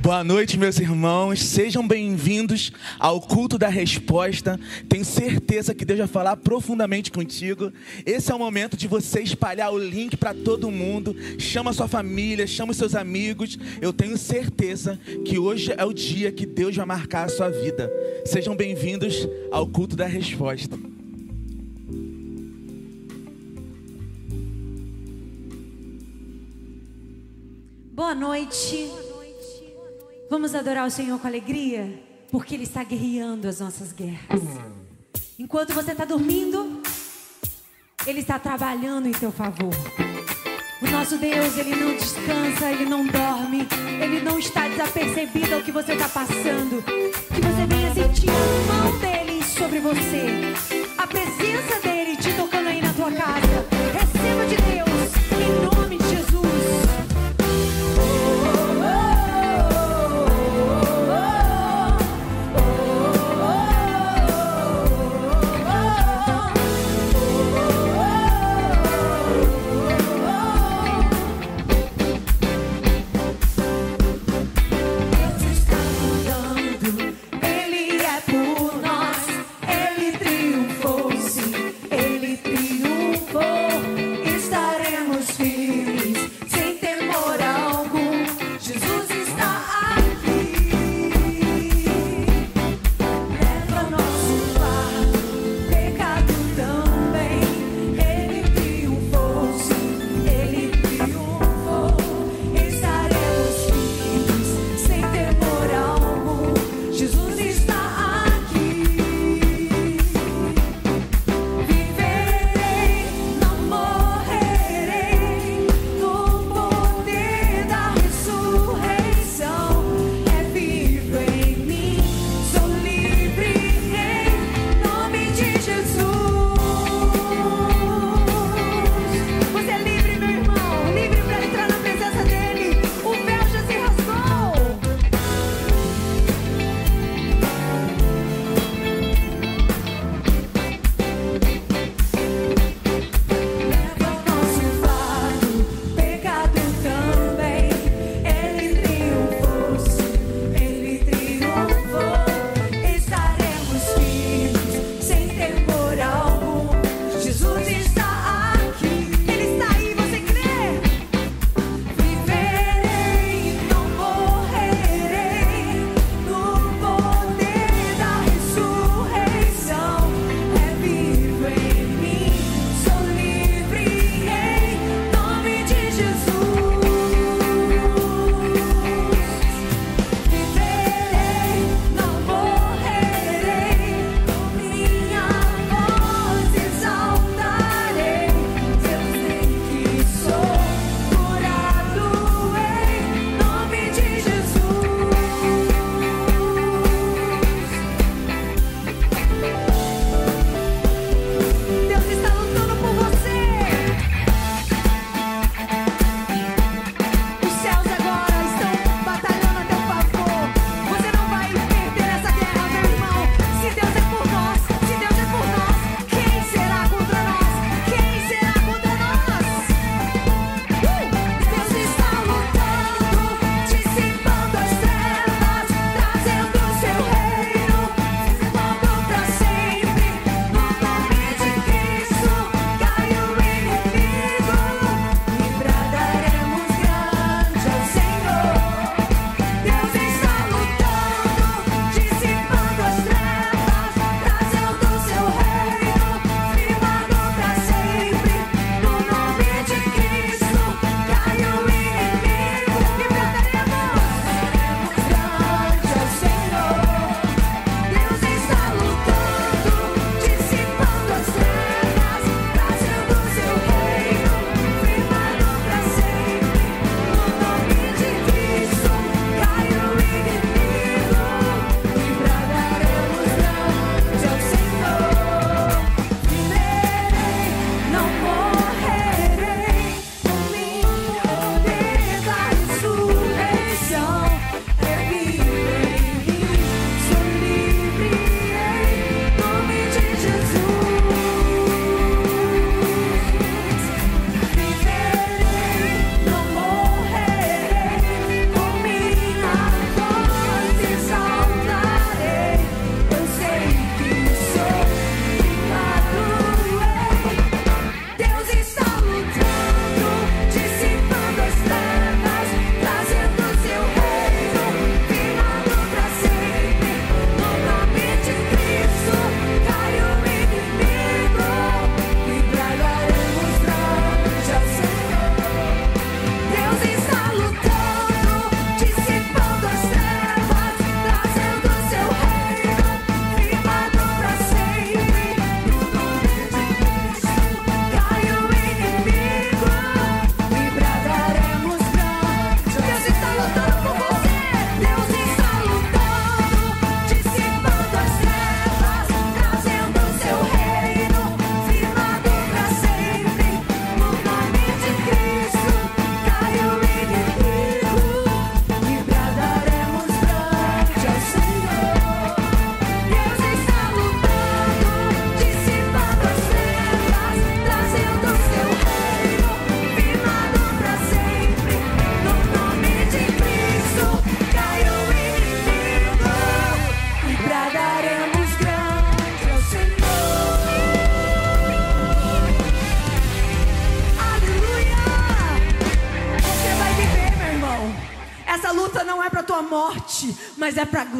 Boa noite, meus irmãos. Sejam bem-vindos ao culto da resposta. Tenho certeza que Deus vai falar profundamente contigo. Esse é o momento de você espalhar o link para todo mundo. Chama sua família, chama os seus amigos. Eu tenho certeza que hoje é o dia que Deus vai marcar a sua vida. Sejam bem-vindos ao culto da resposta. Boa noite. Vamos adorar o Senhor com alegria, porque Ele está guerreando as nossas guerras. Enquanto você está dormindo, Ele está trabalhando em teu favor. O nosso Deus, Ele não descansa, Ele não dorme, Ele não está desapercebido ao que você está passando. Que você venha sentir a mão dEle sobre você, a presença dEle te tocando aí na tua casa. Receba de Deus,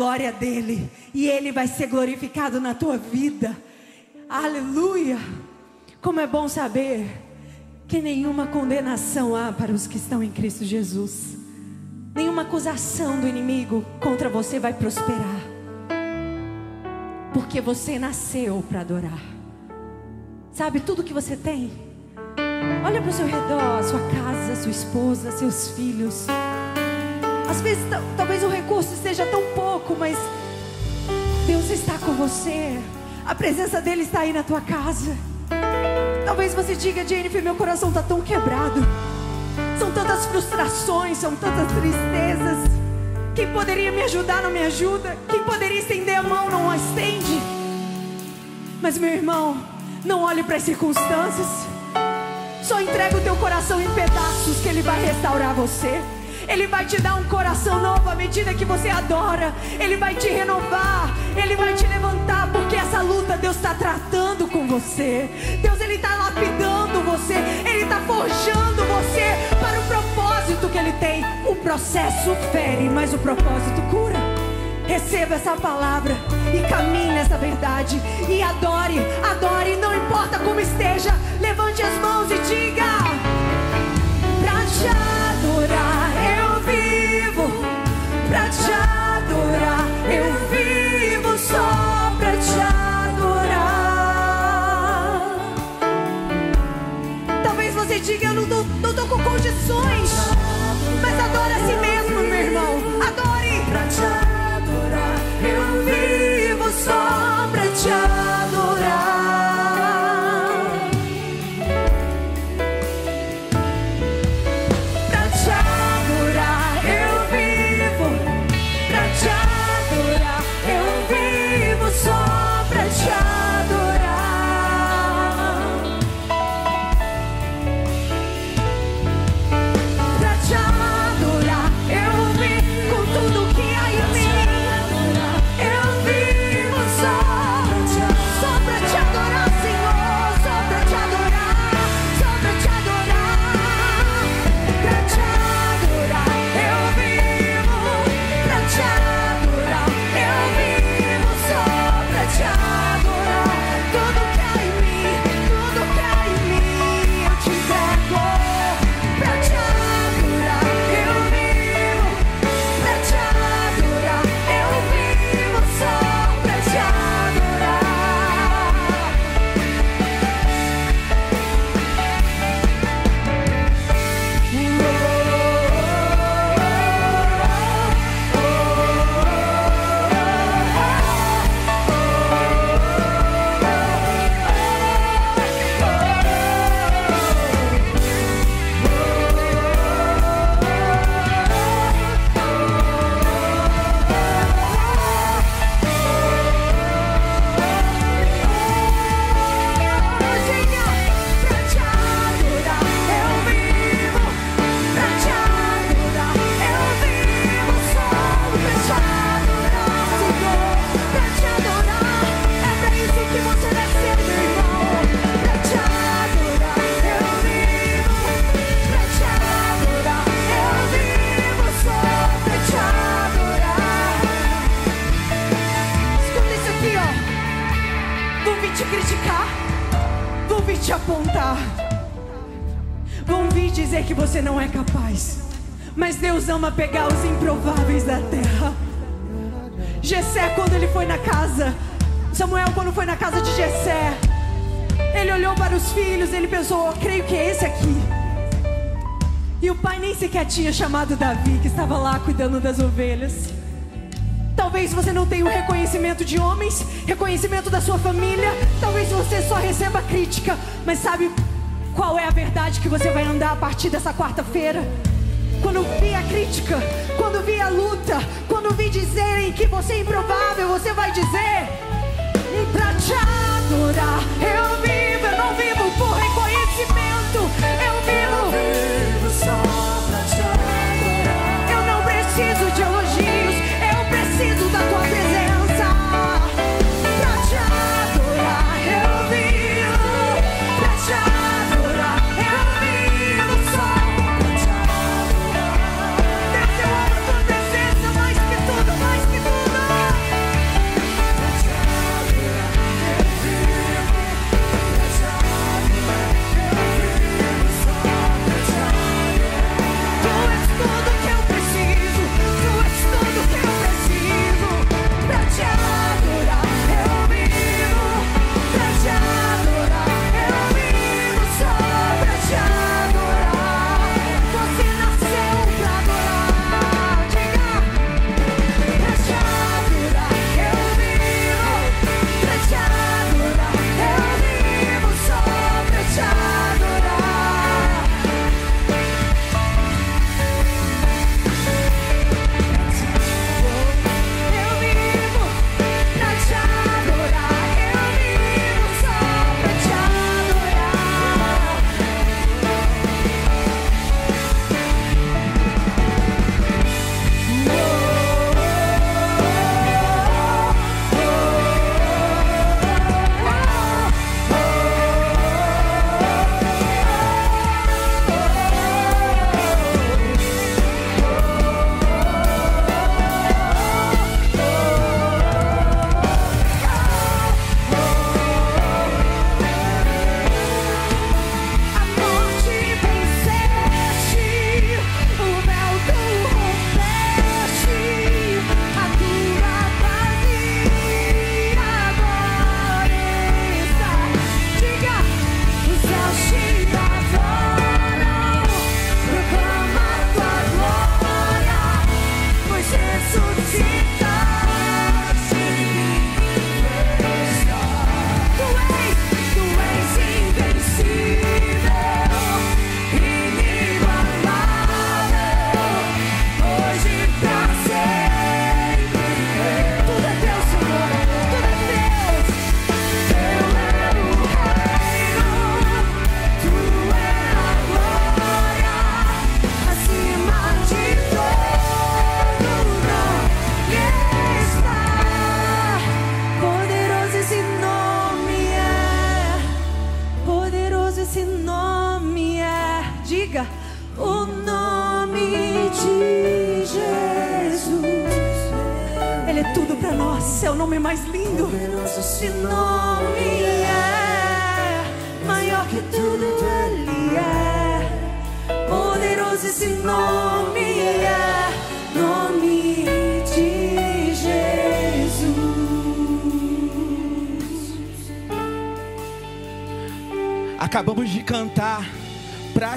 glória dele. E ele vai ser glorificado na tua vida. Aleluia! Como é bom saber que nenhuma condenação há para os que estão em Cristo Jesus. Nenhuma acusação do inimigo contra você vai prosperar. Porque você nasceu para adorar. Sabe tudo que você tem? Olha para o seu redor, sua casa, sua esposa, seus filhos. Às vezes talvez o recurso esteja tão pouco, mas Deus está com você. A presença dele está aí na tua casa. Talvez você diga, Jennifer, meu coração está tão quebrado. São tantas frustrações, são tantas tristezas. Quem poderia me ajudar não me ajuda. Quem poderia estender a mão não a estende. Mas meu irmão, não olhe para as circunstâncias. Só entrega o teu coração em pedaços que ele vai restaurar você. Ele vai te dar um coração novo à medida que você adora. Ele vai te renovar. Ele vai te levantar. Porque essa luta Deus está tratando com você. Deus ele está lapidando você. Ele está forjando você para o propósito que ele tem. O processo fere, mas o propósito cura. Receba essa palavra e caminhe nessa verdade. E adore, adore, não importa como esteja. Levante as mãos e diga: Pra te Diga: Eu não tô, não tô com condições, mas adore a si mesmo, meu irmão. Adore pra te adorar. Eu ama pegar os improváveis da terra. Jessé, quando ele foi na casa, Samuel, quando foi na casa de Jessé, ele olhou para os filhos, ele pensou: "Eu creio que é esse aqui. E o pai nem sequer tinha chamado Davi, que estava lá cuidando das ovelhas. Talvez você não tenha o reconhecimento de homens, reconhecimento da sua família. Talvez você só receba crítica. Mas sabe qual é a verdade que você vai andar a partir dessa quarta-feira? Quando vi a crítica, quando vi a luta, quando vi dizerem que você é improvável, você vai dizer: Pra te adorar, eu vivo, eu não vivo por reconhecimento, eu vivo. Eu não preciso de elogios,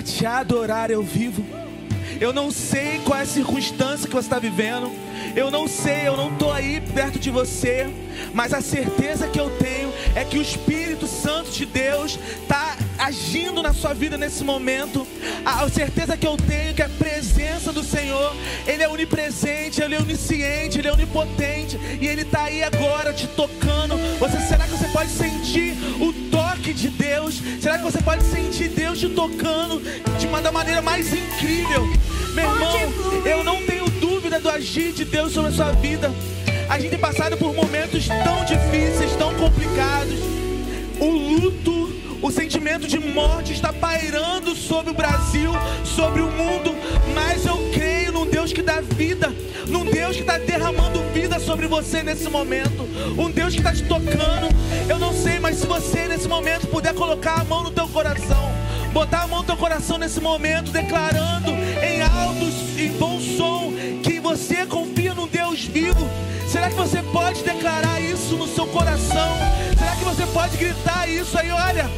te adorar eu vivo. Eu não sei qual é a circunstância que você está vivendo. Eu não sei, eu não estou aí perto de você. Mas a certeza que eu tenho é que o Espírito Santo de Deus está agindo na sua vida nesse momento. A certeza que eu tenho é que a presença do Senhor, Ele é onipresente, Ele é onisciente, Ele é onipotente. E Ele está aí agora te tocando. Você, será que você pode sentir Será que você pode sentir Deus te tocando de uma da maneira mais incrível? Meu irmão, eu não tenho dúvida do agir de Deus sobre a sua vida. A gente tem passado por momentos tão difíceis, tão complicados. O luto, sentimento de morte está pairando sobre o Brasil, sobre o mundo. Mas eu creio num Deus que dá vida, num Deus que está derramando vida sobre você nesse momento, um Deus que está te tocando. Eu não sei, mas se você nesse momento puder colocar a mão no teu coração, botar a mão no teu coração nesse momento, declarando em altos e bom som que você confia num Deus vivo. Será que você pode declarar isso no seu coração? Será que você pode gritar isso aí? Olha,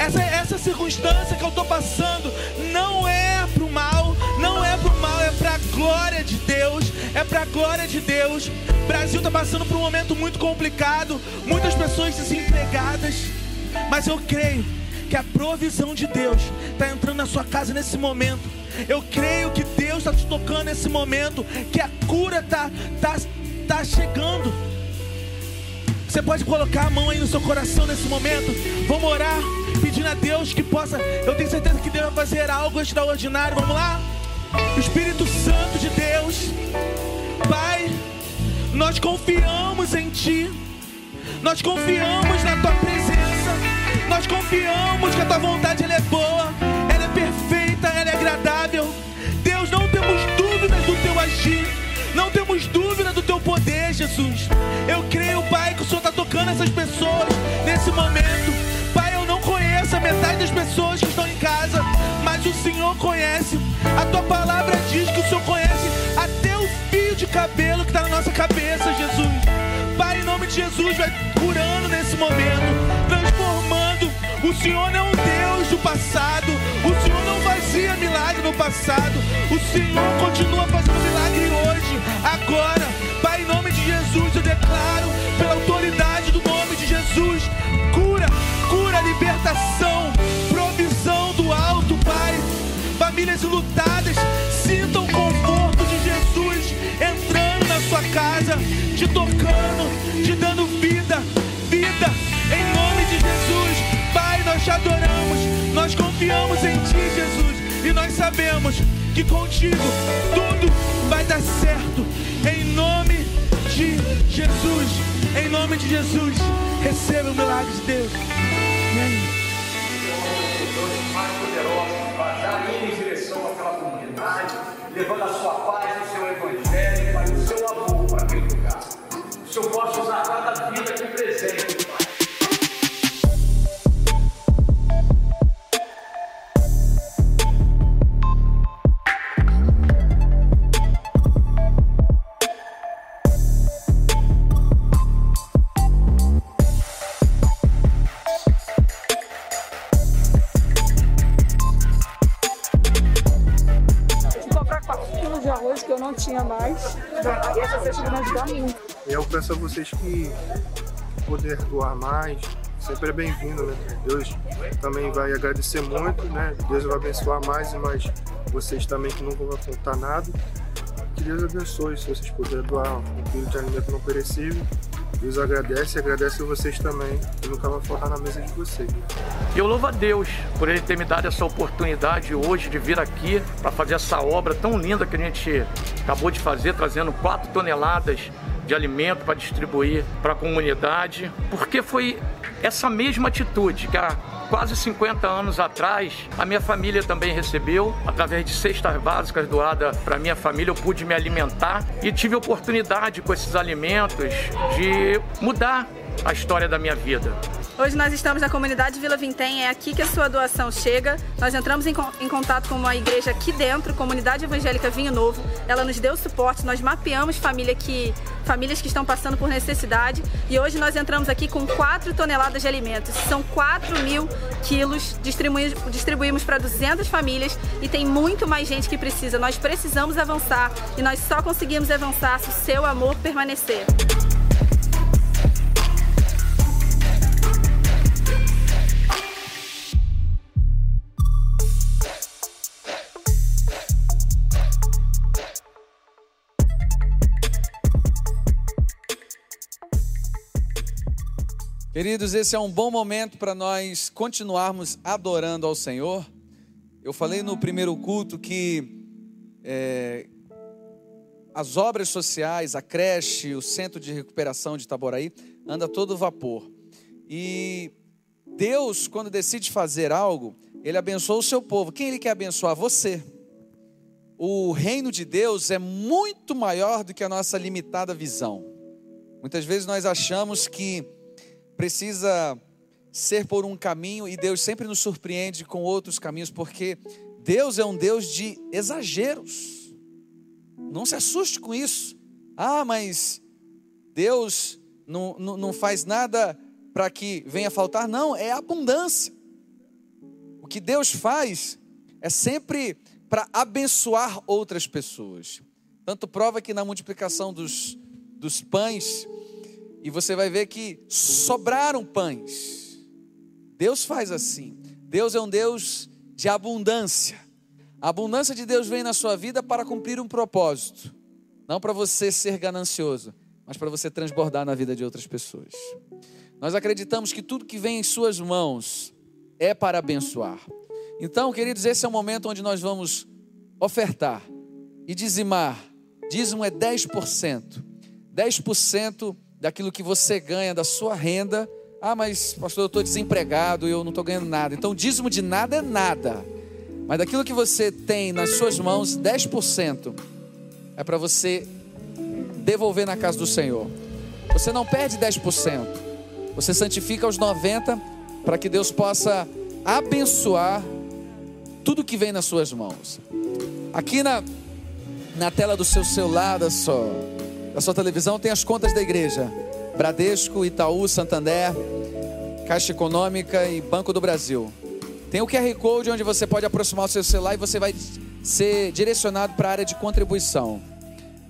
essa, essa circunstância que eu estou passando não é para o mal, não é para o mal, é para a glória de Deus, é para a glória de Deus. O Brasil está passando por um momento muito complicado, muitas pessoas desempregadas, mas eu creio que a provisão de Deus está entrando na sua casa nesse momento. Eu creio que Deus está te tocando nesse momento, que a cura está tá, tá chegando. Você pode colocar a mão aí no seu coração nesse momento. Vamos orar, pedindo a Deus que possa. Eu tenho certeza que Deus vai fazer algo extraordinário. Vamos lá? Espírito Santo de Deus, Pai, nós confiamos em Ti, nós confiamos na Tua presença, nós confiamos que a Tua vontade ela é boa, ela é perfeita, ela é agradável. Deus, não temos dúvidas do Teu agir, não temos dúvida do Teu poder, Jesus. Eu creio, Pai, que o Senhor está tocando essas pessoas nesse momento. Conheço metade das pessoas que estão em casa, mas o Senhor conhece. A tua palavra diz que o Senhor conhece até o fio de cabelo que está na nossa cabeça, Jesus. Pai, em nome de Jesus, vai curando nesse momento, transformando. O Senhor não é um Deus do passado. O Senhor não fazia milagre no passado. O Senhor continua fazendo milagre hoje, agora. Pai, em nome de Jesus, eu declaro, pela autoridade provisão do alto, Pai. Famílias lutadas, sintam o conforto de Jesus entrando na sua casa, te tocando, te dando vida, vida, em nome de Jesus. Pai, nós te adoramos, nós confiamos em Ti, Jesus, e nós sabemos que contigo tudo vai dar certo, em nome de Jesus, em nome de Jesus, receba o milagre de Deus. Amém. Levando a sua a vocês que poder doar mais, sempre é bem-vindo, né? Deus também vai agradecer muito, né? Deus vai abençoar mais e mais vocês também que nunca vão faltar nada. Que Deus abençoe, se vocês puderem doar um quilo de alimento não perecível. Deus agradece e agradece a vocês também, que nunca vai faltar na mesa de vocês. E eu louvo a Deus por Ele ter me dado essa oportunidade hoje de vir aqui para fazer essa obra tão linda que a gente acabou de fazer, trazendo 4 toneladas de alimento para distribuir para a comunidade, porque foi essa mesma atitude que há quase 50 anos atrás a minha família também recebeu, através de cestas básicas doadas para minha família, eu pude me alimentar e tive oportunidade com esses alimentos de mudar a história da minha vida. Hoje nós estamos na comunidade Vila Vintém, é aqui que a sua doação chega. Nós entramos em, em, contato com uma igreja aqui dentro, Comunidade Evangélica Vinho Novo. Ela nos deu suporte, nós mapeamos família que, famílias que estão passando por necessidade e hoje nós entramos aqui com 4 toneladas de alimentos. São 4 mil quilos, distribuímos, distribuímos para 200 famílias e tem muito mais gente que precisa. Nós precisamos avançar e nós só conseguimos avançar se o seu amor permanecer. Queridos, esse é um bom momento para nós continuarmos adorando ao Senhor. Eu falei no primeiro culto que é, as obras sociais, a creche, o centro de recuperação de Itaboraí, anda todo vapor. E Deus, quando decide fazer algo, Ele abençoa o seu povo. Quem Ele quer abençoar? Você. O reino de Deus é muito maior do que a nossa limitada visão. Muitas vezes nós achamos que precisa ser por um caminho e Deus sempre nos surpreende com outros caminhos, porque Deus é um Deus de exageros. Não se assuste com isso. Ah, mas Deus não, não, não faz nada para que venha faltar. Não, é abundância. O que Deus faz é sempre para abençoar outras pessoas. Tanto prova que na multiplicação dos, dos pães, e você vai ver que sobraram pães. Deus faz assim. Deus é um Deus de abundância. A abundância de Deus vem na sua vida para cumprir um propósito. Não para você ser ganancioso, mas para você transbordar na vida de outras pessoas. Nós acreditamos que tudo que vem em suas mãos é para abençoar. Então, queridos, esse é o momento onde nós vamos ofertar e dizimar. Dízimo é 10%. 10% daquilo que você ganha, da sua renda. Ah, mas pastor, eu estou desempregado, eu não estou ganhando nada. Então, dízimo de nada é nada. Mas daquilo que você tem nas suas mãos, 10% é para você devolver na casa do Senhor. Você não perde 10%. Você santifica os 90% para que Deus possa abençoar tudo que vem nas suas mãos. Aqui na, na tela do seu celular, da sua, da sua televisão, tem as contas da igreja: Bradesco, Itaú, Santander, Caixa Econômica e Banco do Brasil. Tem o QR Code onde você pode aproximar o seu celular e você vai ser direcionado para a área de contribuição.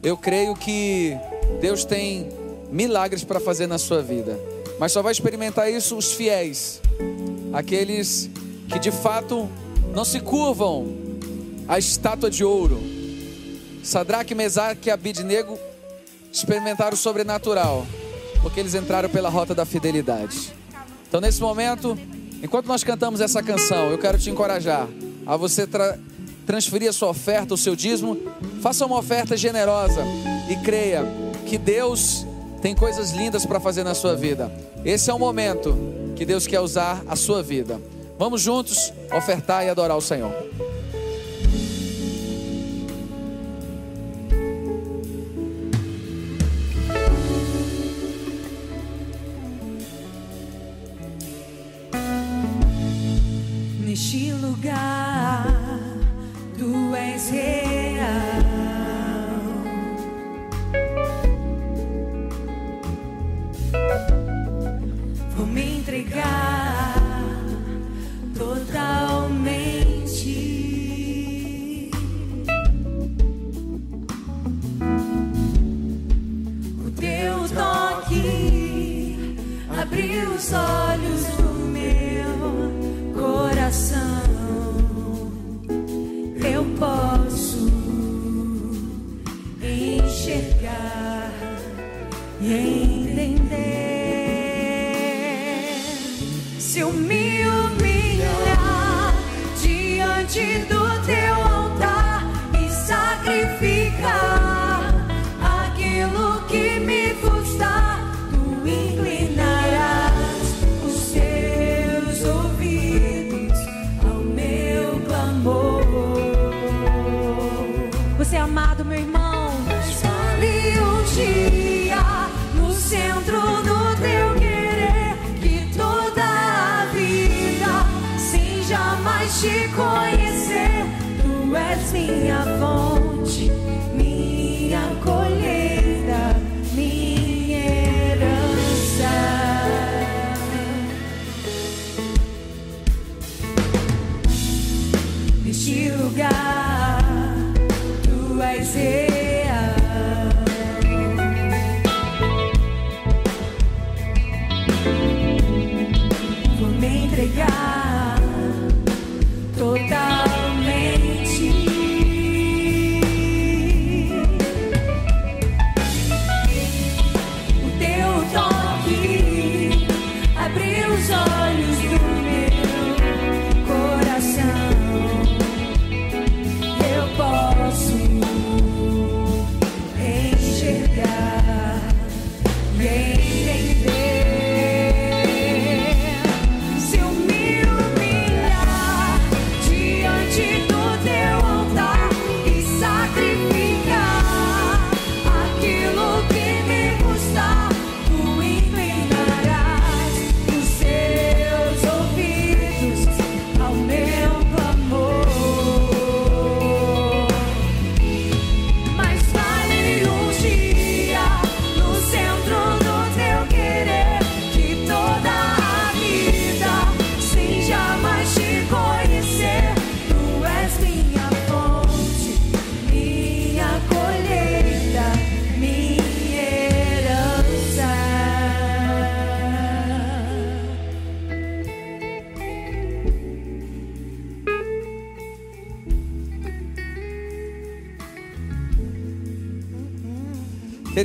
Eu creio que Deus tem milagres para fazer na sua vida, mas só vai experimentar isso os fiéis, aqueles que de fato não se curvam à estátua de ouro. Sadraque, Mesaque e Abidnego experimentaram o sobrenatural, porque eles entraram pela rota da fidelidade. Então, nesse momento, enquanto nós cantamos essa canção, eu quero te encorajar a você tra transferir a sua oferta, o seu dízimo. Faça uma oferta generosa e creia que Deus tem coisas lindas para fazer na sua vida. Esse é o momento que Deus quer usar a sua vida. Vamos juntos ofertar e adorar o Senhor.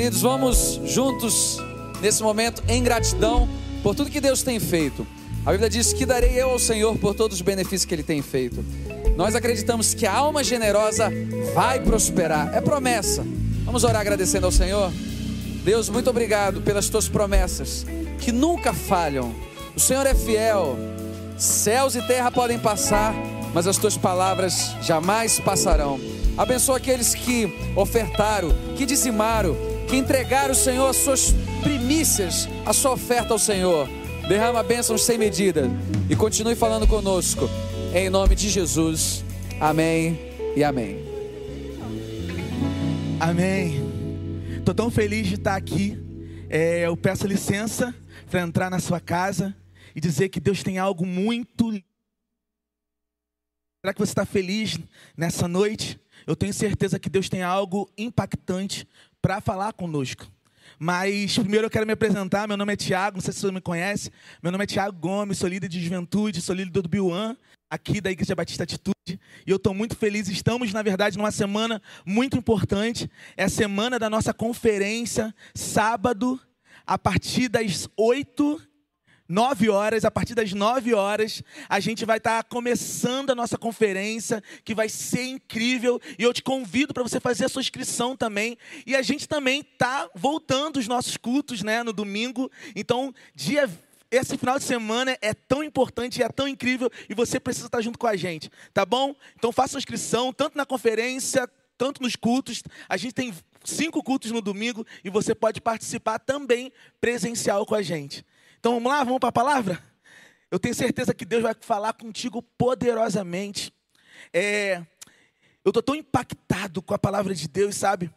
Queridos, vamos juntos nesse momento em gratidão por tudo que Deus tem feito. A Bíblia diz que darei eu ao Senhor por todos os benefícios que Ele tem feito. Nós acreditamos que a alma generosa vai prosperar, é promessa. Vamos orar agradecendo ao Senhor. Deus, muito obrigado pelas tuas promessas que nunca falham. O Senhor é fiel. Céus e terra podem passar, mas as tuas palavras jamais passarão. Abençoa aqueles que ofertaram, que dizimaram, que entregaram ao Senhor as suas primícias, a sua oferta ao Senhor. Derrama bênçãos sem medida e continue falando conosco. Em nome de Jesus. Amém e amém. Amém. Tô tão feliz de estar aqui. É, eu peço licença para entrar na sua casa e dizer que Deus tem algo muito. Será que você está feliz nessa noite? Eu tenho certeza que Deus tem algo impactante para falar conosco. Mas primeiro eu quero me apresentar. Meu nome é Tiago, não sei se você me conhece. Meu nome é Tiago Gomes, sou líder de juventude, sou líder do Biuan, aqui da Igreja Batista Atitude. E eu estou muito feliz. Estamos, na verdade, numa semana muito importante. É a semana da nossa conferência, sábado, a partir das 8 9 horas, a partir das 9 horas, a gente vai estar começando a nossa conferência, que vai ser incrível. E eu te convido para você fazer a sua inscrição também. E a gente também está voltando os nossos cultos né, no domingo. Então, dia esse final de semana é tão importante é tão incrível e você precisa estar junto com a gente, tá bom? Então faça a inscrição, tanto na conferência, tanto nos cultos. A gente tem cinco cultos no domingo e você pode participar também presencial com a gente. Então vamos lá, vamos para a palavra? Eu tenho certeza que Deus vai falar contigo poderosamente. É, eu estou tão impactado com a palavra de Deus, sabe?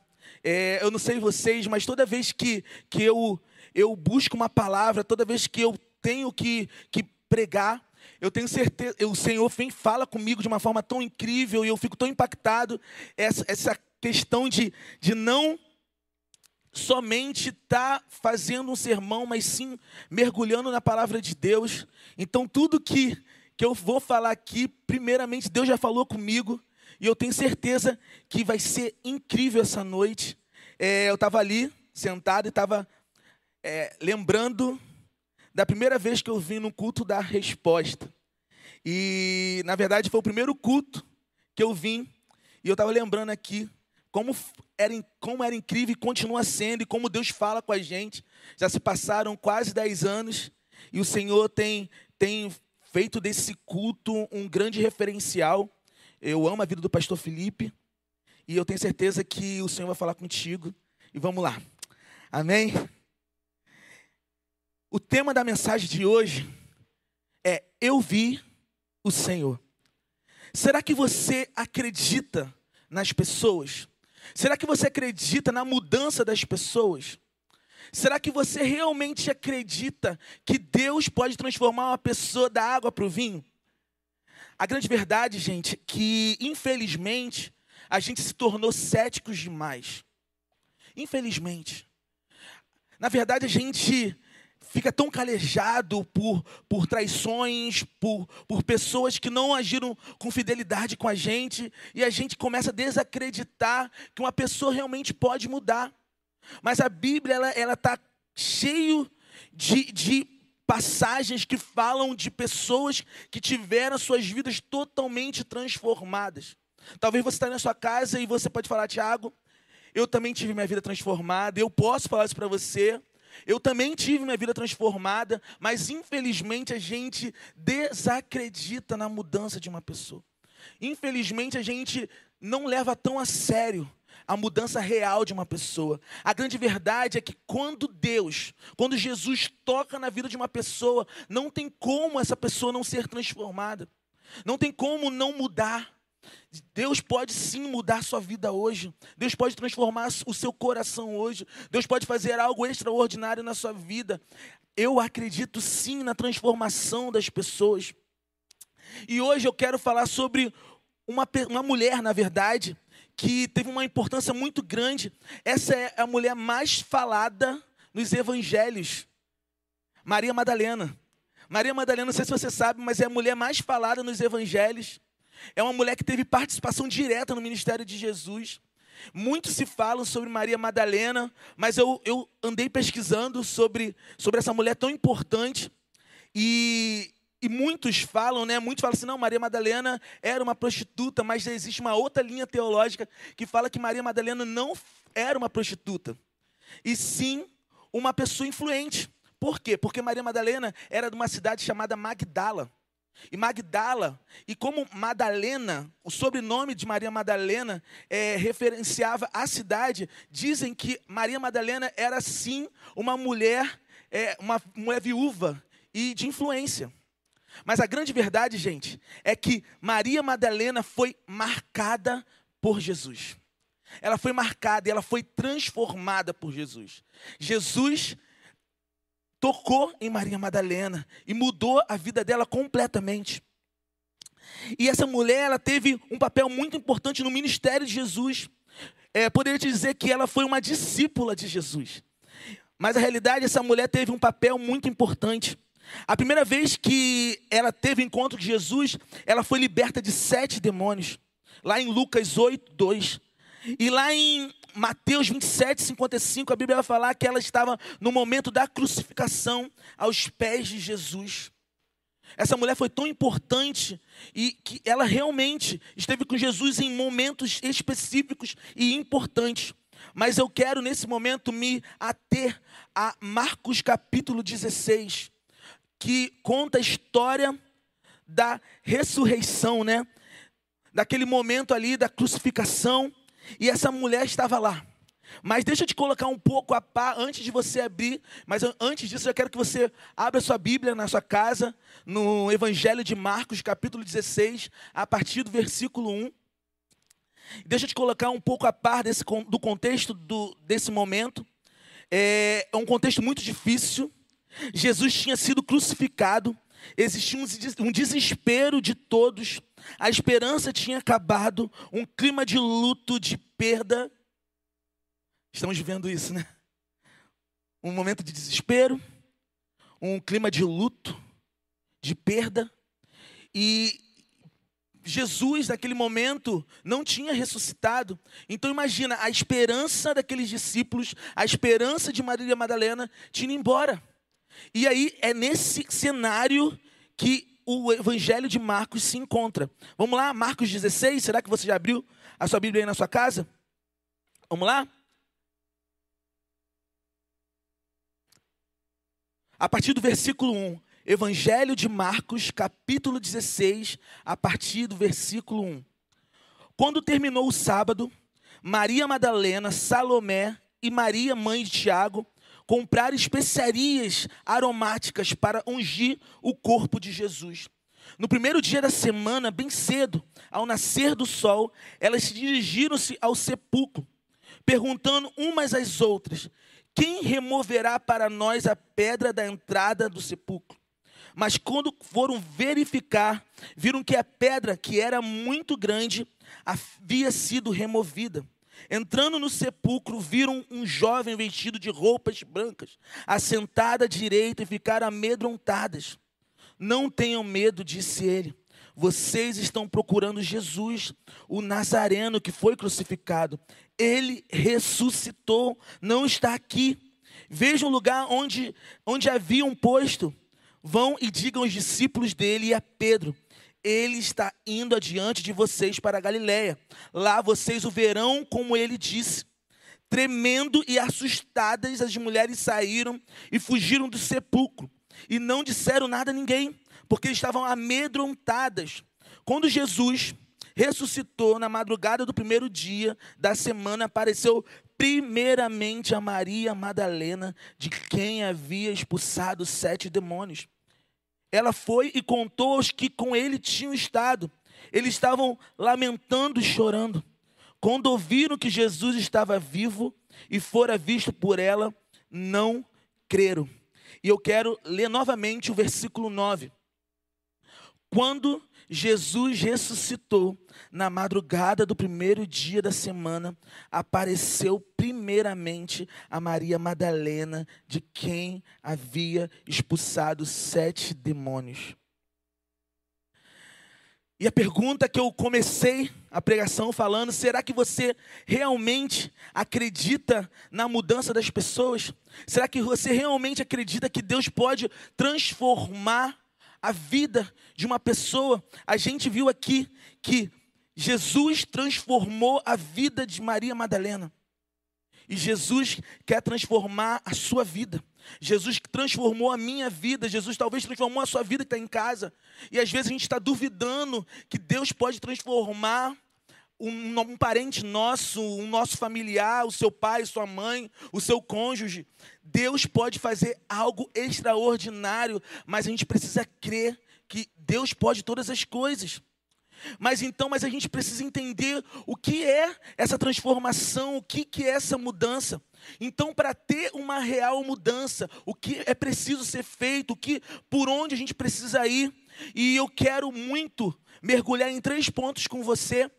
É, eu não sei vocês, mas toda vez que, que eu, eu busco uma palavra, toda vez que eu tenho que, que pregar, eu tenho certeza, o Senhor vem fala comigo de uma forma tão incrível e eu fico tão impactado. Essa, essa questão de, de não somente estar tá fazendo um sermão, mas sim mergulhando na palavra de Deus. Então, tudo que, que eu vou falar aqui, primeiramente, Deus já falou comigo, e eu tenho certeza que vai ser incrível essa noite. É, eu estava ali, sentado, e estava é, lembrando da primeira vez que eu vim no culto da resposta. E, na verdade, foi o primeiro culto que eu vim, e eu estava lembrando aqui como era, como era incrível e continua sendo, e como Deus fala com a gente. Já se passaram quase 10 anos e o Senhor tem, tem feito desse culto um grande referencial. Eu amo a vida do pastor Felipe e eu tenho certeza que o Senhor vai falar contigo. E vamos lá. Amém? O tema da mensagem de hoje é Eu vi o Senhor. Será que você acredita nas pessoas? Será que você acredita na mudança das pessoas? Será que você realmente acredita que Deus pode transformar uma pessoa da água para o vinho? A grande verdade, gente, é que infelizmente a gente se tornou céticos demais. Infelizmente. Na verdade, a gente fica tão calejado por, por traições, por, por pessoas que não agiram com fidelidade com a gente, e a gente começa a desacreditar que uma pessoa realmente pode mudar. Mas a Bíblia, ela está ela tá cheio de, de passagens que falam de pessoas que tiveram suas vidas totalmente transformadas. Talvez você está na sua casa e você pode falar, Tiago, eu também tive minha vida transformada, eu posso falar isso para você. Eu também tive minha vida transformada, mas infelizmente a gente desacredita na mudança de uma pessoa. Infelizmente a gente não leva tão a sério a mudança real de uma pessoa. A grande verdade é que quando Deus, quando Jesus toca na vida de uma pessoa, não tem como essa pessoa não ser transformada. Não tem como não mudar. Deus pode sim mudar sua vida hoje. Deus pode transformar o seu coração hoje. Deus pode fazer algo extraordinário na sua vida. Eu acredito sim na transformação das pessoas. E hoje eu quero falar sobre uma, uma mulher, na verdade, que teve uma importância muito grande. Essa é a mulher mais falada nos evangelhos. Maria Madalena. Maria Madalena, não sei se você sabe, mas é a mulher mais falada nos evangelhos. É uma mulher que teve participação direta no ministério de Jesus. Muito se fala sobre Maria Madalena, mas eu, eu andei pesquisando sobre, sobre essa mulher tão importante. E, e muitos falam, né? Muitos falam assim: não, Maria Madalena era uma prostituta, mas existe uma outra linha teológica que fala que Maria Madalena não era uma prostituta, e sim uma pessoa influente. Por quê? Porque Maria Madalena era de uma cidade chamada Magdala. E Magdala, e como Madalena, o sobrenome de Maria Madalena é, referenciava a cidade, dizem que Maria Madalena era sim uma mulher, é, uma mulher viúva e de influência. Mas a grande verdade, gente, é que Maria Madalena foi marcada por Jesus. Ela foi marcada e ela foi transformada por Jesus. Jesus tocou em Maria Madalena e mudou a vida dela completamente. E essa mulher, ela teve um papel muito importante no ministério de Jesus. É, poderia te dizer que ela foi uma discípula de Jesus. Mas a realidade, essa mulher teve um papel muito importante. A primeira vez que ela teve encontro com Jesus, ela foi liberta de sete demônios. Lá em Lucas 8, 2. E lá em Mateus 27, 55, a Bíblia vai falar que ela estava no momento da crucificação aos pés de Jesus. Essa mulher foi tão importante e que ela realmente esteve com Jesus em momentos específicos e importantes. Mas eu quero nesse momento me ater a Marcos capítulo 16, que conta a história da ressurreição, né? Daquele momento ali da crucificação e essa mulher estava lá. Mas deixa eu te colocar um pouco a par antes de você abrir. Mas antes disso, eu quero que você abra sua Bíblia na sua casa, no Evangelho de Marcos, capítulo 16, a partir do versículo 1. Deixa eu te colocar um pouco a par desse, do contexto do, desse momento. É, é um contexto muito difícil. Jesus tinha sido crucificado, existia um desespero de todos a esperança tinha acabado, um clima de luto, de perda. Estamos vivendo isso, né? Um momento de desespero, um clima de luto, de perda. E Jesus, naquele momento, não tinha ressuscitado. Então, imagina, a esperança daqueles discípulos, a esperança de Maria Madalena tinha ido embora. E aí, é nesse cenário que o Evangelho de Marcos se encontra. Vamos lá, Marcos 16. Será que você já abriu a sua Bíblia aí na sua casa? Vamos lá? A partir do versículo 1. Evangelho de Marcos, capítulo 16, a partir do versículo 1. Quando terminou o sábado, Maria Madalena, Salomé e Maria, mãe de Tiago, comprar especiarias aromáticas para ungir o corpo de Jesus. No primeiro dia da semana, bem cedo, ao nascer do sol, elas se dirigiram-se ao sepulcro, perguntando umas às outras: Quem removerá para nós a pedra da entrada do sepulcro? Mas quando foram verificar, viram que a pedra, que era muito grande, havia sido removida. Entrando no sepulcro, viram um jovem vestido de roupas brancas, assentado à direita, e ficaram amedrontadas. Não tenham medo, disse ele. Vocês estão procurando Jesus, o Nazareno que foi crucificado. Ele ressuscitou, não está aqui. Vejam o lugar onde, onde haviam posto. Vão e digam aos discípulos dele e a Pedro: Ele está indo adiante de vocês para a Galiléia. Lá vocês o verão, como ele disse. Tremendo e assustadas, as mulheres saíram e fugiram do sepulcro. E não disseram nada a ninguém, porque estavam amedrontadas. Quando Jesus ressuscitou na madrugada do primeiro dia da semana, apareceu primeiramente a Maria Madalena, de quem havia expulsado sete demônios. Ela foi e contou aos que com ele tinham estado. Eles estavam lamentando e chorando. Quando ouviram que Jesus estava vivo e fora visto por ela, não creram. E eu quero ler novamente o versículo 9. Quando Jesus ressuscitou na madrugada do primeiro dia da semana, apareceu primeiramente a Maria Madalena, de quem havia expulsado sete demônios. E a pergunta que eu comecei a pregação falando: será que você realmente acredita na mudança das pessoas? Será que você realmente acredita que Deus pode transformar a vida de uma pessoa. A gente viu aqui que Jesus transformou a vida de Maria Madalena. E Jesus quer transformar a sua vida. Jesus transformou a minha vida. Jesus talvez transformou a sua vida que está em casa. E às vezes a gente está duvidando que Deus pode transformar um, um, parente nosso, um nosso familiar, o seu pai, sua mãe, o seu cônjuge. Deus pode fazer algo extraordinário, mas a gente precisa crer que Deus pode todas as coisas. Mas então, mas a gente precisa entender o que é essa transformação, o que, que é essa mudança. Então, para ter uma real mudança, o que é preciso ser feito, o que, por onde a gente precisa ir. E eu quero muito mergulhar em três pontos com você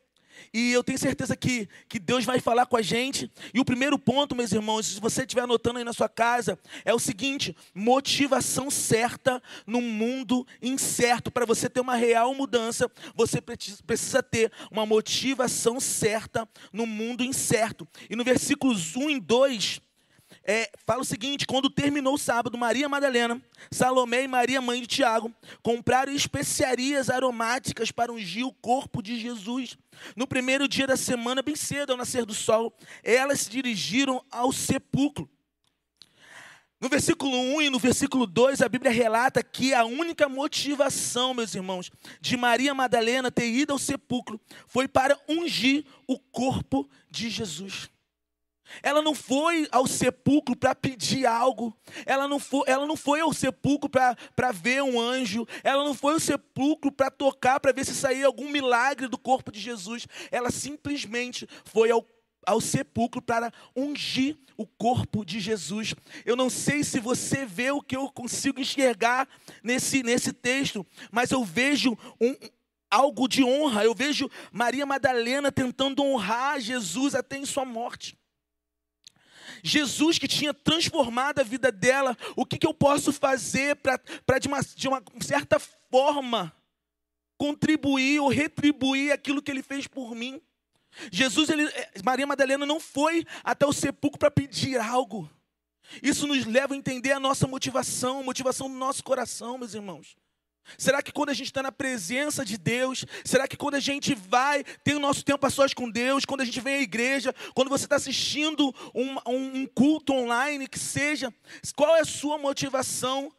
e eu tenho certeza que, que Deus vai falar com a gente. E o primeiro ponto, meus irmãos, se você estiver anotando aí na sua casa, é o seguinte: motivação certa no mundo incerto. Para você ter uma real mudança, você precisa ter uma motivação certa no mundo incerto. E no versículos 1 e 2 é, fala o seguinte: quando terminou o sábado, Maria Madalena, Salomé e Maria, mãe de Tiago, compraram especiarias aromáticas para ungir o corpo de Jesus. No primeiro dia da semana, bem cedo, ao nascer do sol, elas se dirigiram ao sepulcro. No versículo 1 e no versículo 2, a Bíblia relata que a única motivação, meus irmãos, de Maria Madalena ter ido ao sepulcro foi para ungir o corpo de Jesus. Ela não foi ao sepulcro para pedir algo. Ela não foi, ela não foi ao sepulcro para ver um anjo. Ela não foi ao sepulcro para tocar, para ver se saía algum milagre do corpo de Jesus. Ela simplesmente foi ao, ao sepulcro para ungir o corpo de Jesus. Eu não sei se você vê o que eu consigo enxergar nesse, nesse texto, mas eu vejo um, algo de honra. Eu vejo Maria Madalena tentando honrar Jesus até em sua morte. Jesus que tinha transformado a vida dela, o que, que eu posso fazer para, de uma, de uma certa forma, contribuir ou retribuir aquilo que ele fez por mim? Jesus, ele, eh, Maria Madalena não foi até o sepulcro para pedir algo. Isso nos leva a entender a nossa motivação, a motivação do nosso coração, meus irmãos. Será que quando a gente está na presença de Deus, será que quando a gente vai, tem o nosso tempo a sós com Deus, quando a gente vem à igreja, quando você está assistindo um, um, culto online, que seja, qual é a sua motivação?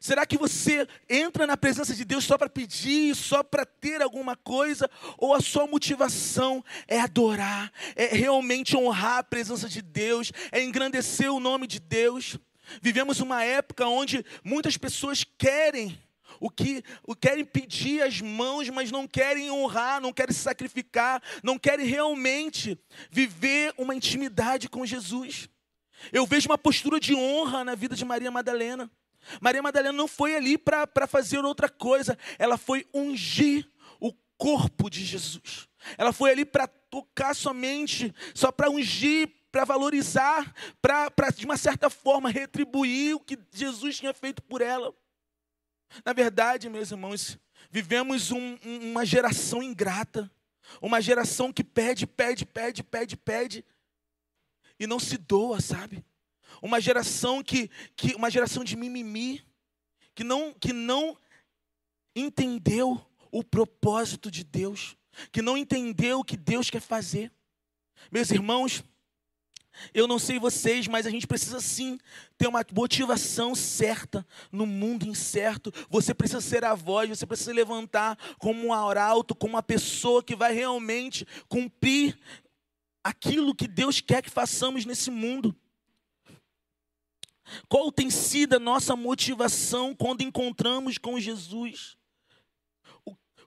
Será que você entra na presença de Deus só para pedir, só para ter alguma coisa? Ou a sua motivação é adorar, é realmente honrar a presença de Deus, é engrandecer o nome de Deus? Vivemos uma época onde muitas pessoas querem o que o querem pedir as mãos, mas não querem honrar, não querem se sacrificar, não querem realmente viver uma intimidade com Jesus. Eu vejo uma postura de honra na vida de Maria Madalena. Maria Madalena não foi ali para fazer outra coisa, ela foi ungir o corpo de Jesus. Ela foi ali para tocar somente, só para ungir, para valorizar, para de uma certa forma retribuir o que Jesus tinha feito por ela. Na verdade, meus irmãos, vivemos um, uma geração ingrata, uma geração que pede, pede, pede, pede, pede e não se doa, sabe? Uma geração que, que uma geração de mimimi, que não que não entendeu o propósito de Deus, que não entendeu o que Deus quer fazer. Meus irmãos, eu não sei vocês, mas a gente precisa sim ter uma motivação certa no mundo incerto. Você precisa ser a voz, você precisa se levantar como um arauto, como uma pessoa que vai realmente cumprir aquilo que Deus quer que façamos nesse mundo. Qual tem sido a nossa motivação quando encontramos com Jesus?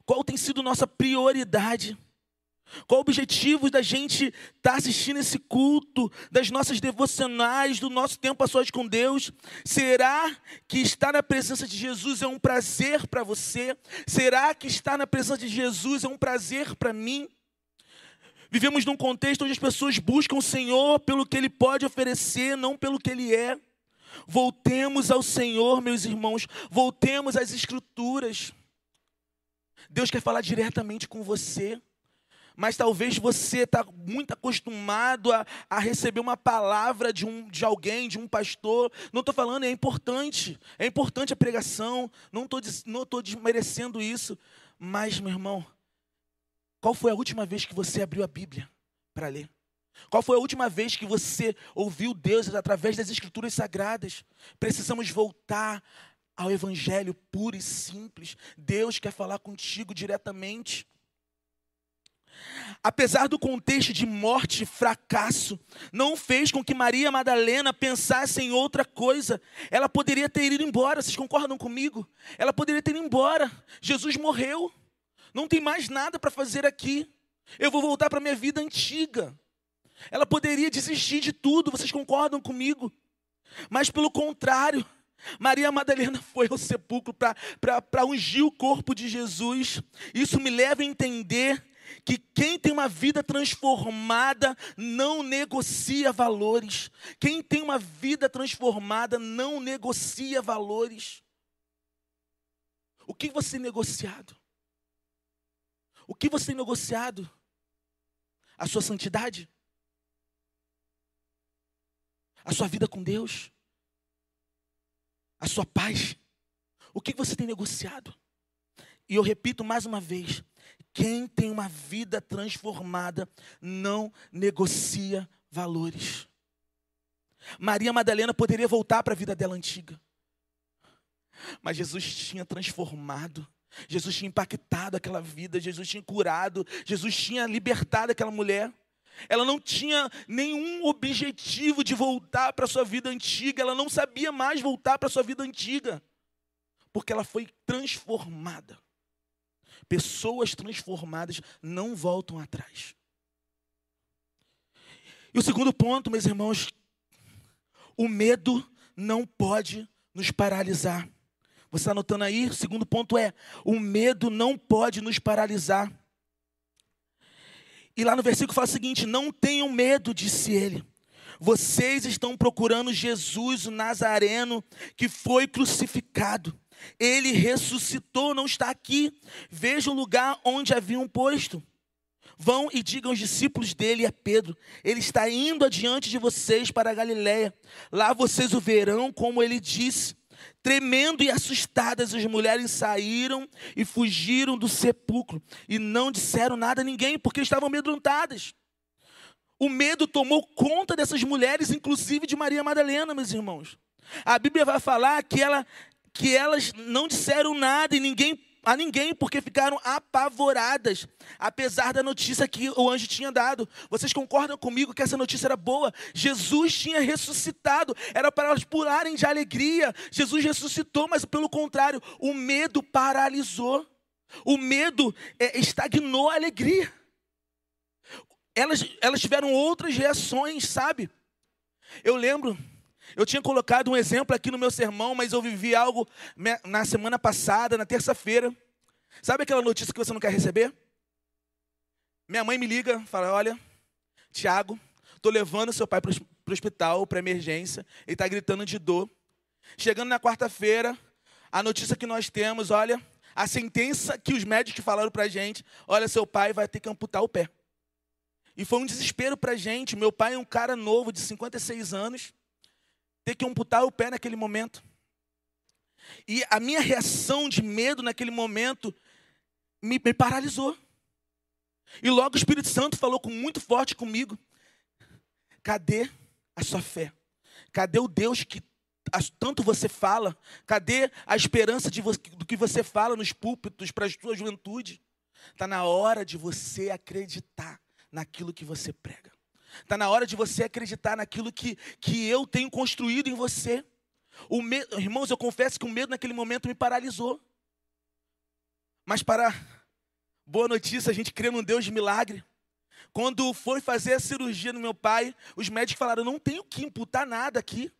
Qual tem sido nossa prioridade? Qual o objetivo da gente estar tá assistindo esse culto, das nossas devocionais, do nosso tempo a sós com Deus? Será que estar na presença de Jesus é um prazer para você? Será que estar na presença de Jesus é um prazer para mim? Vivemos num contexto onde as pessoas buscam o Senhor pelo que Ele pode oferecer, não pelo que Ele é. Voltemos ao Senhor, meus irmãos, voltemos às Escrituras. Deus quer falar diretamente com você mas talvez você está muito acostumado a, a, receber uma palavra de, um, de alguém, de um pastor. Não estou falando, é importante, é importante a pregação, não estou não desmerecendo isso. Mas, meu irmão, qual foi a última vez que você abriu a Bíblia para ler? Qual foi a última vez que você ouviu Deus através das Escrituras Sagradas? Precisamos voltar ao Evangelho puro e simples. Deus quer falar contigo diretamente. Apesar do contexto de morte e fracasso, não fez com que Maria Madalena pensasse em outra coisa. Ela poderia ter ido embora, vocês concordam comigo? Ela poderia ter ido embora. Jesus morreu, não tem mais nada para fazer aqui. Eu vou voltar para minha vida antiga. Ela poderia desistir de tudo, vocês concordam comigo? Mas pelo contrário, Maria Madalena foi ao sepulcro para ungir o corpo de Jesus. Isso me leva a entender que quem tem uma vida transformada não negocia valores. Quem tem uma vida transformada não negocia valores. O que você tem negociado? O que você tem negociado? A sua santidade? A sua vida com Deus? A sua paz? O que você tem negociado? E eu repito mais uma vez: quem tem uma vida transformada não negocia valores. Maria Madalena poderia voltar para a vida dela antiga. Mas Jesus tinha transformado, Jesus tinha impactado aquela vida, Jesus tinha curado, Jesus tinha libertado aquela mulher. Ela não tinha nenhum objetivo de voltar para a sua vida antiga, ela não sabia mais voltar para a sua vida antiga, porque ela foi transformada. Pessoas transformadas não voltam atrás. E o segundo ponto, meus irmãos, o medo não pode nos paralisar. Você está anotando aí? O segundo ponto é: o medo não pode nos paralisar. E lá no versículo fala o seguinte: não tenham medo, disse ele. Vocês estão procurando Jesus, o Nazareno, que foi crucificado. Ele ressuscitou, não está aqui. Veja o lugar onde haviam posto. Vão e digam aos discípulos dele a Pedro: Ele está indo adiante de vocês para a Galiléia. Lá vocês o verão, como ele disse. Tremendo e assustadas, as mulheres saíram e fugiram do sepulcro e não disseram nada a ninguém, porque estavam amedrontadas. O medo tomou conta dessas mulheres, inclusive de Maria Madalena, meus irmãos. A Bíblia vai falar que ela que elas não disseram nada e ninguém a ninguém, porque ficaram apavoradas, apesar da notícia que o anjo tinha dado. Vocês concordam comigo que essa notícia era boa? Jesus tinha ressuscitado, era para elas pularem de alegria. Jesus ressuscitou, mas pelo contrário, o medo paralisou, o medo é, estagnou a alegria. Elas, elas tiveram outras reações, sabe? Eu lembro eu tinha colocado um exemplo aqui no meu sermão, mas eu vivi algo na semana passada, na terça-feira. Sabe aquela notícia que você não quer receber? Minha mãe me liga, fala: Olha, Tiago, estou levando seu pai para o hospital, para emergência, ele está gritando de dor. Chegando na quarta-feira, a notícia que nós temos: olha, a sentença que os médicos falaram para a gente: olha, seu pai vai ter que amputar o pé. E foi um desespero para a gente. Meu pai é um cara novo, de 56 anos ter que amputar o pé naquele momento. E a minha reação de medo naquele momento me, me paralisou. E logo o Espírito Santo falou com muito forte comigo: cadê a sua fé? Cadê o Deus que tanto você fala? Cadê a esperança de, do que você fala nos púlpitos para a sua juventude? Está na hora de você acreditar naquilo que você prega. Está na hora de você acreditar naquilo que, que eu tenho construído em você. O medo, irmãos, eu confesso que o medo naquele momento me paralisou. Mas para boa notícia, a gente crê num Deus de milagre. Quando foi fazer a cirurgia no meu pai, os médicos falaram: não tenho que imputar nada aqui.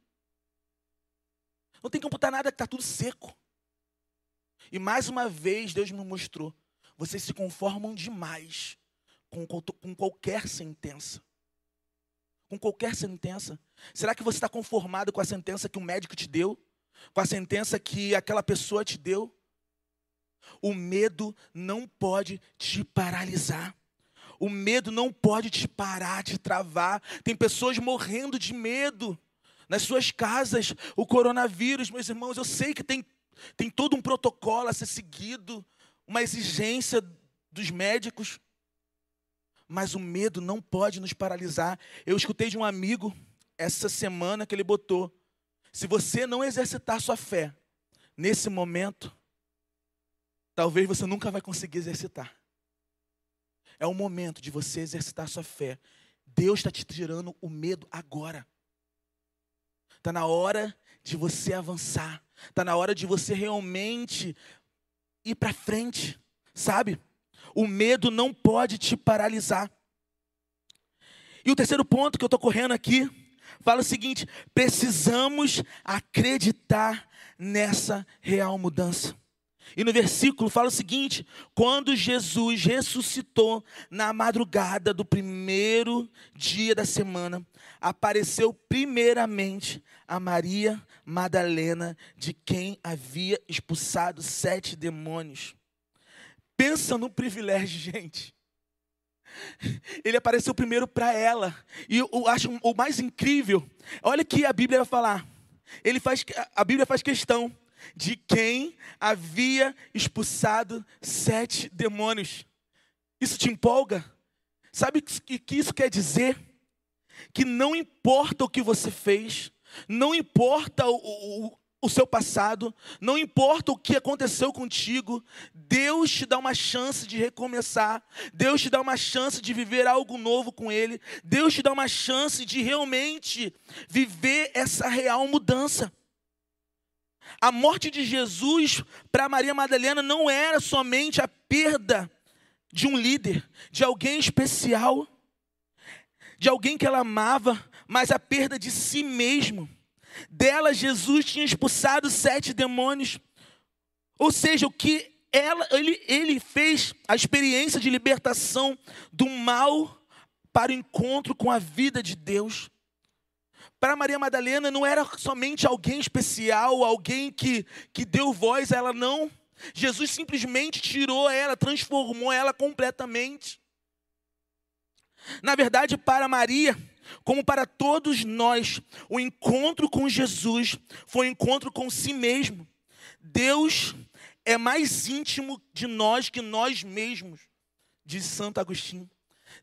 Não tem que imputar nada, que está tudo seco. E mais uma vez Deus me mostrou: vocês se conformam demais com, com qualquer sentença com qualquer sentença? Será que você está conformado com a sentença que o médico te deu? Com a sentença que aquela pessoa te deu? O medo não pode te paralisar. O medo não pode te parar, te travar. Tem pessoas morrendo de medo nas suas casas. O coronavírus, meus irmãos, eu sei que tem, tem todo um protocolo a ser seguido, uma exigência dos médicos mas o medo não pode nos paralisar. Eu escutei de um amigo essa semana que ele botou: se você não exercitar sua fé nesse momento, talvez você nunca vai conseguir exercitar. É o momento de você exercitar sua fé. Deus está te tirando o medo agora. Está na hora de você avançar. Está na hora de você realmente ir para frente, sabe? O medo não pode te paralisar. E o terceiro ponto que eu estou correndo aqui, fala o seguinte: precisamos acreditar nessa real mudança. E no versículo fala o seguinte: quando Jesus ressuscitou na madrugada do primeiro dia da semana, apareceu primeiramente a Maria Madalena, de quem havia expulsado sete demônios. Pensa no privilégio, gente. Ele apareceu primeiro para ela. E eu acho o mais incrível, olha que a Bíblia vai falar. Ele faz, a Bíblia faz questão de quem havia expulsado sete demônios. Isso te empolga? Sabe o que, que isso quer dizer? Que não importa o que você fez, não importa o, o, o seu passado, não importa o que aconteceu contigo, Deus te dá uma chance de recomeçar, Deus te dá uma chance de viver algo novo com Ele, Deus te dá uma chance de realmente viver essa real mudança. A morte de Jesus para Maria Madalena não era somente a perda de um líder, de alguém especial, de alguém que ela amava, mas a perda de si mesmo. Dela, Jesus tinha expulsado sete demônios. Ou seja, o que ela, ele, ele fez a experiência de libertação do mal para o encontro com a vida de Deus. Para Maria Madalena não era somente alguém especial, alguém que, que deu voz a ela, não. Jesus simplesmente tirou ela, transformou ela completamente. Na verdade, para Maria, como para todos nós, o encontro com Jesus foi um encontro com si mesmo. Deus é mais íntimo de nós que nós mesmos, diz Santo Agostinho.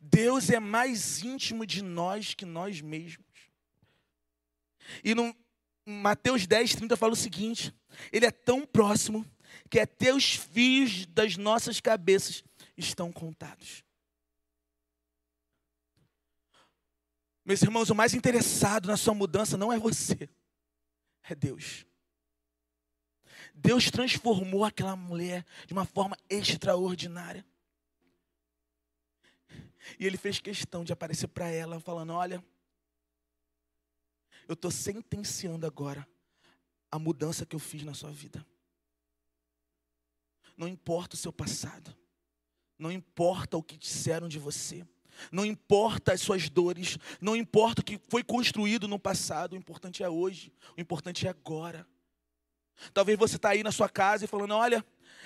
Deus é mais íntimo de nós que nós mesmos. E no Mateus 10, 30 fala o seguinte: Ele é tão próximo que até os fios das nossas cabeças estão contados. Meus irmãos, o mais interessado na sua mudança não é você, é Deus. Deus transformou aquela mulher de uma forma extraordinária. E ele fez questão de aparecer para ela, falando: Olha, eu estou sentenciando agora a mudança que eu fiz na sua vida. Não importa o seu passado, não importa o que disseram de você, não importa as suas dores, não importa o que foi construído no passado, o importante é hoje, o importante é agora. Talvez você está aí na sua casa e falando: Olha,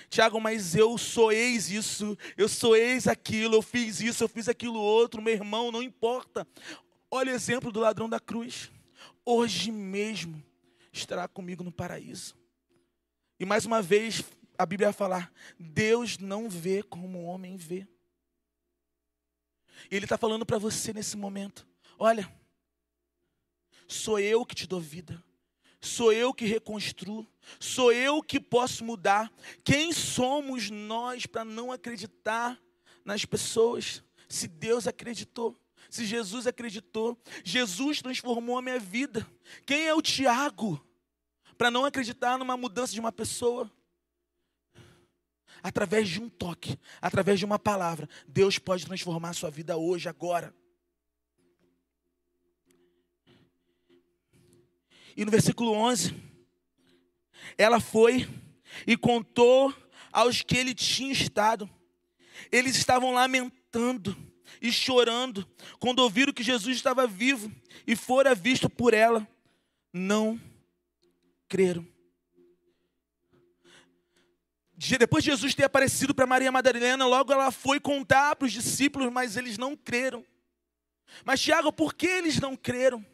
Tiago, mas eu sou ex isso, eu sou ex aquilo, eu fiz isso, eu fiz aquilo outro, meu irmão, não importa. Olha o exemplo do ladrão da cruz. Hoje mesmo estará comigo no paraíso. E mais uma vez, a Bíblia vai falar: Deus não vê como o homem vê. E Ele está falando para você nesse momento: olha, sou eu que te dou vida, sou eu que reconstruo, sou eu que posso mudar. Quem somos nós para não acreditar nas pessoas? Se Deus acreditou, se Jesus acreditou, Jesus transformou a minha vida. Quem é o Tiago para não acreditar numa mudança de uma pessoa? Através de um toque, através de uma palavra, Deus pode transformar a sua vida hoje, agora. E no versículo 11, ela foi e contou aos que ele tinha estado. Eles estavam lamentando e chorando quando ouviram que Jesus estava vivo e fora visto por ela. Não creram depois de Jesus ter aparecido para Maria Madalena, logo ela foi contar para os discípulos, mas eles não creram. Mas Tiago, por que eles não creram?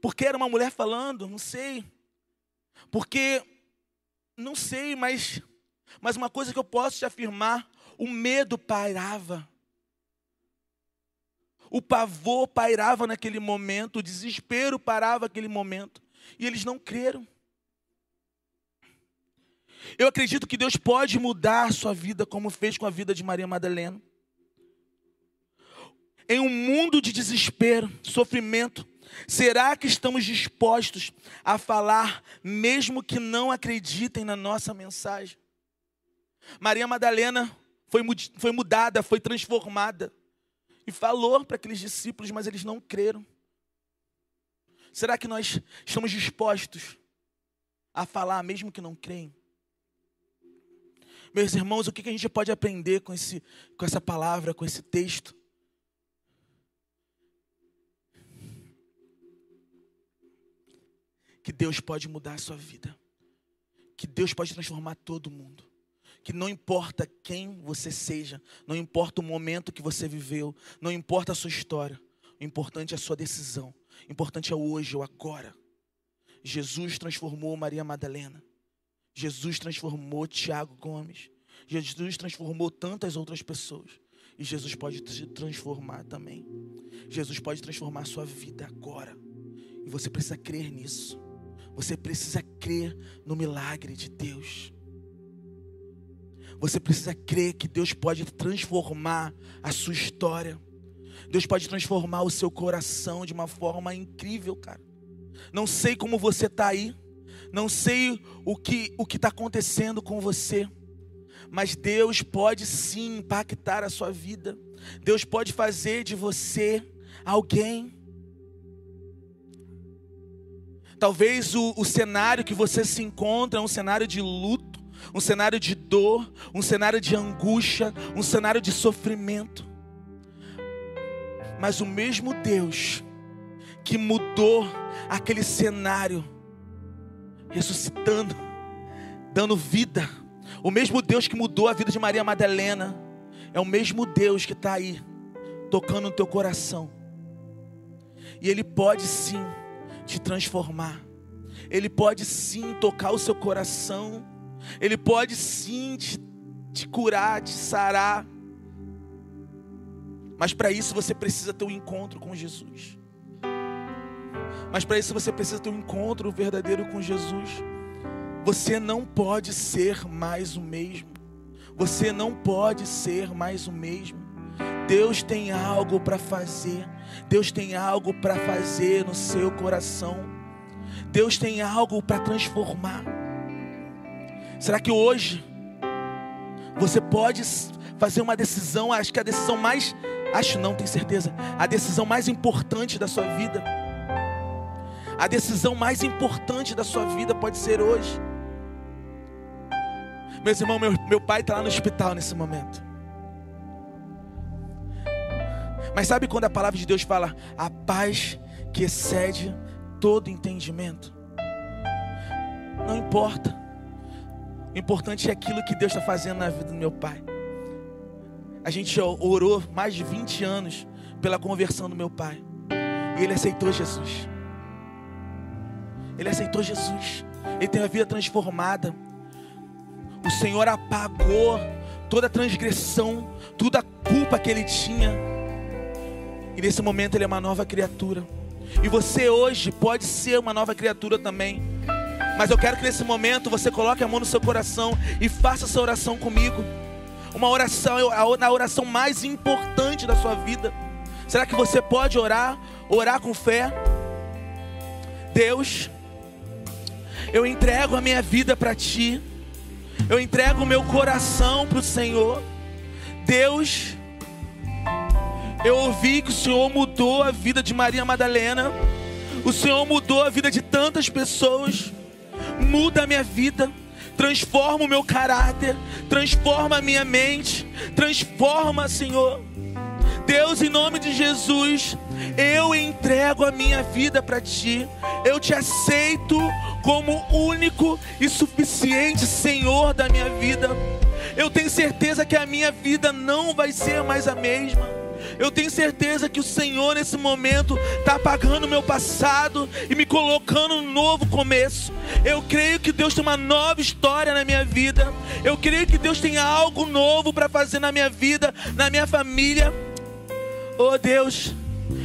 Porque era uma mulher falando? Não sei. Porque, não sei, mas, mas uma coisa que eu posso te afirmar: o medo pairava. O pavor pairava naquele momento, o desespero parava naquele momento. E eles não creram. Eu acredito que Deus pode mudar a sua vida, como fez com a vida de Maria Madalena. Em um mundo de desespero, sofrimento, será que estamos dispostos a falar, mesmo que não acreditem na nossa mensagem? Maria Madalena foi, foi mudada, foi transformada, e falou para aqueles discípulos, mas eles não creram. Será que nós estamos dispostos a falar, mesmo que não creem? Meus irmãos, o que a gente pode aprender com, esse, com essa palavra, com esse texto? Que Deus pode mudar a sua vida. Que Deus pode transformar todo mundo. Que não importa quem você seja, não importa o momento que você viveu, não importa a sua história, o importante é a sua decisão. O importante é o hoje, o agora. Jesus transformou Maria Madalena. Jesus transformou Tiago Gomes. Jesus transformou tantas outras pessoas. E Jesus pode te transformar também. Jesus pode transformar a sua vida agora. E você precisa crer nisso. Você precisa crer no milagre de Deus. Você precisa crer que Deus pode transformar a sua história. Deus pode transformar o seu coração de uma forma incrível, cara. Não sei como você está aí não sei o que o que está acontecendo com você, mas Deus pode sim impactar a sua vida. Deus pode fazer de você alguém. Talvez o, o cenário que você se encontra é um cenário de luto, um cenário de dor, um cenário de angústia, um cenário de sofrimento. Mas o mesmo Deus que mudou aquele cenário, ressuscitando, dando vida. O mesmo Deus que mudou a vida de Maria Madalena, é o mesmo Deus que está aí, tocando no teu coração. E Ele pode sim te transformar, Ele pode sim tocar o seu coração, Ele pode sim te, te curar, te sarar. Mas para isso você precisa ter um encontro com Jesus. Mas para isso você precisa ter um encontro verdadeiro com Jesus. Você não pode ser mais o mesmo. Você não pode ser mais o mesmo. Deus tem algo para fazer. Deus tem algo para fazer no seu coração. Deus tem algo para transformar. Será que hoje você pode fazer uma decisão, acho que a decisão mais, acho não, tenho certeza, a decisão mais importante da sua vida? A decisão mais importante da sua vida pode ser hoje. Meus irmãos, meu, meu pai está lá no hospital nesse momento. Mas sabe quando a palavra de Deus fala a paz que excede todo entendimento? Não importa. O importante é aquilo que Deus está fazendo na vida do meu pai. A gente orou mais de 20 anos pela conversão do meu pai. E ele aceitou Jesus. Ele aceitou Jesus. Ele tem a vida transformada. O Senhor apagou toda a transgressão, toda a culpa que ele tinha. E nesse momento ele é uma nova criatura. E você hoje pode ser uma nova criatura também. Mas eu quero que nesse momento você coloque a mão no seu coração e faça essa oração comigo. Uma oração, a oração mais importante da sua vida. Será que você pode orar? Orar com fé? Deus, eu entrego a minha vida para ti. Eu entrego o meu coração para o Senhor. Deus, eu ouvi que o Senhor mudou a vida de Maria Madalena. O Senhor mudou a vida de tantas pessoas. Muda a minha vida. Transforma o meu caráter. Transforma a minha mente. Transforma, Senhor. Deus, em nome de Jesus, eu entrego a minha vida para Ti. Eu te aceito como único e suficiente Senhor da minha vida. Eu tenho certeza que a minha vida não vai ser mais a mesma. Eu tenho certeza que o Senhor nesse momento está apagando o meu passado e me colocando um novo começo. Eu creio que Deus tem uma nova história na minha vida. Eu creio que Deus tem algo novo para fazer na minha vida, na minha família. Oh Deus,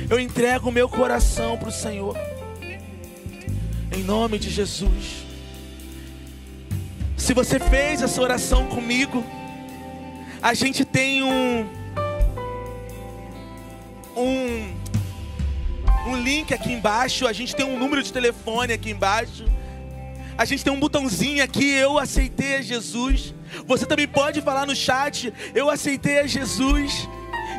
eu entrego o meu coração para o Senhor. Em nome de Jesus. Se você fez essa oração comigo, a gente tem um um um link aqui embaixo, a gente tem um número de telefone aqui embaixo. A gente tem um botãozinho aqui, eu aceitei a Jesus. Você também pode falar no chat, eu aceitei a Jesus.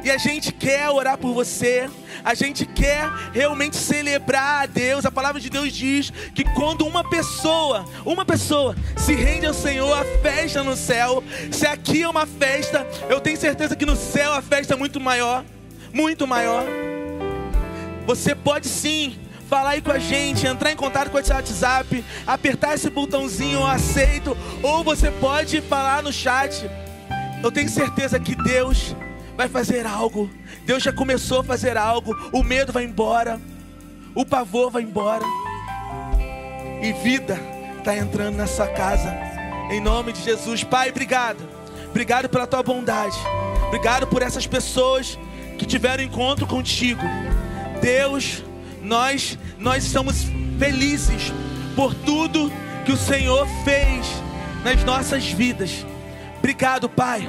E a gente quer orar por você. A gente quer realmente celebrar a Deus. A palavra de Deus diz que quando uma pessoa, uma pessoa se rende ao Senhor, a festa no céu. Se aqui é uma festa, eu tenho certeza que no céu a festa é muito maior, muito maior. Você pode sim falar aí com a gente, entrar em contato com esse WhatsApp, apertar esse botãozinho eu aceito, ou você pode falar no chat. Eu tenho certeza que Deus vai fazer algo. Deus já começou a fazer algo. O medo vai embora, o pavor vai embora, e vida está entrando na sua casa. Em nome de Jesus, Pai, obrigado. Obrigado pela tua bondade. Obrigado por essas pessoas que tiveram encontro contigo. Deus, nós nós estamos felizes por tudo que o Senhor fez nas nossas vidas. Obrigado, Pai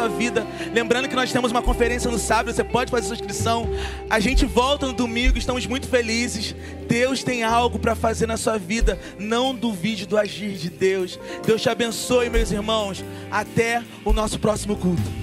Sua vida. Lembrando que nós temos uma conferência no sábado, você pode fazer sua inscrição. A gente volta no domingo, estamos muito felizes. Deus tem algo para fazer na sua vida. Não duvide do agir de Deus. Deus te abençoe, meus irmãos. Até o nosso próximo culto.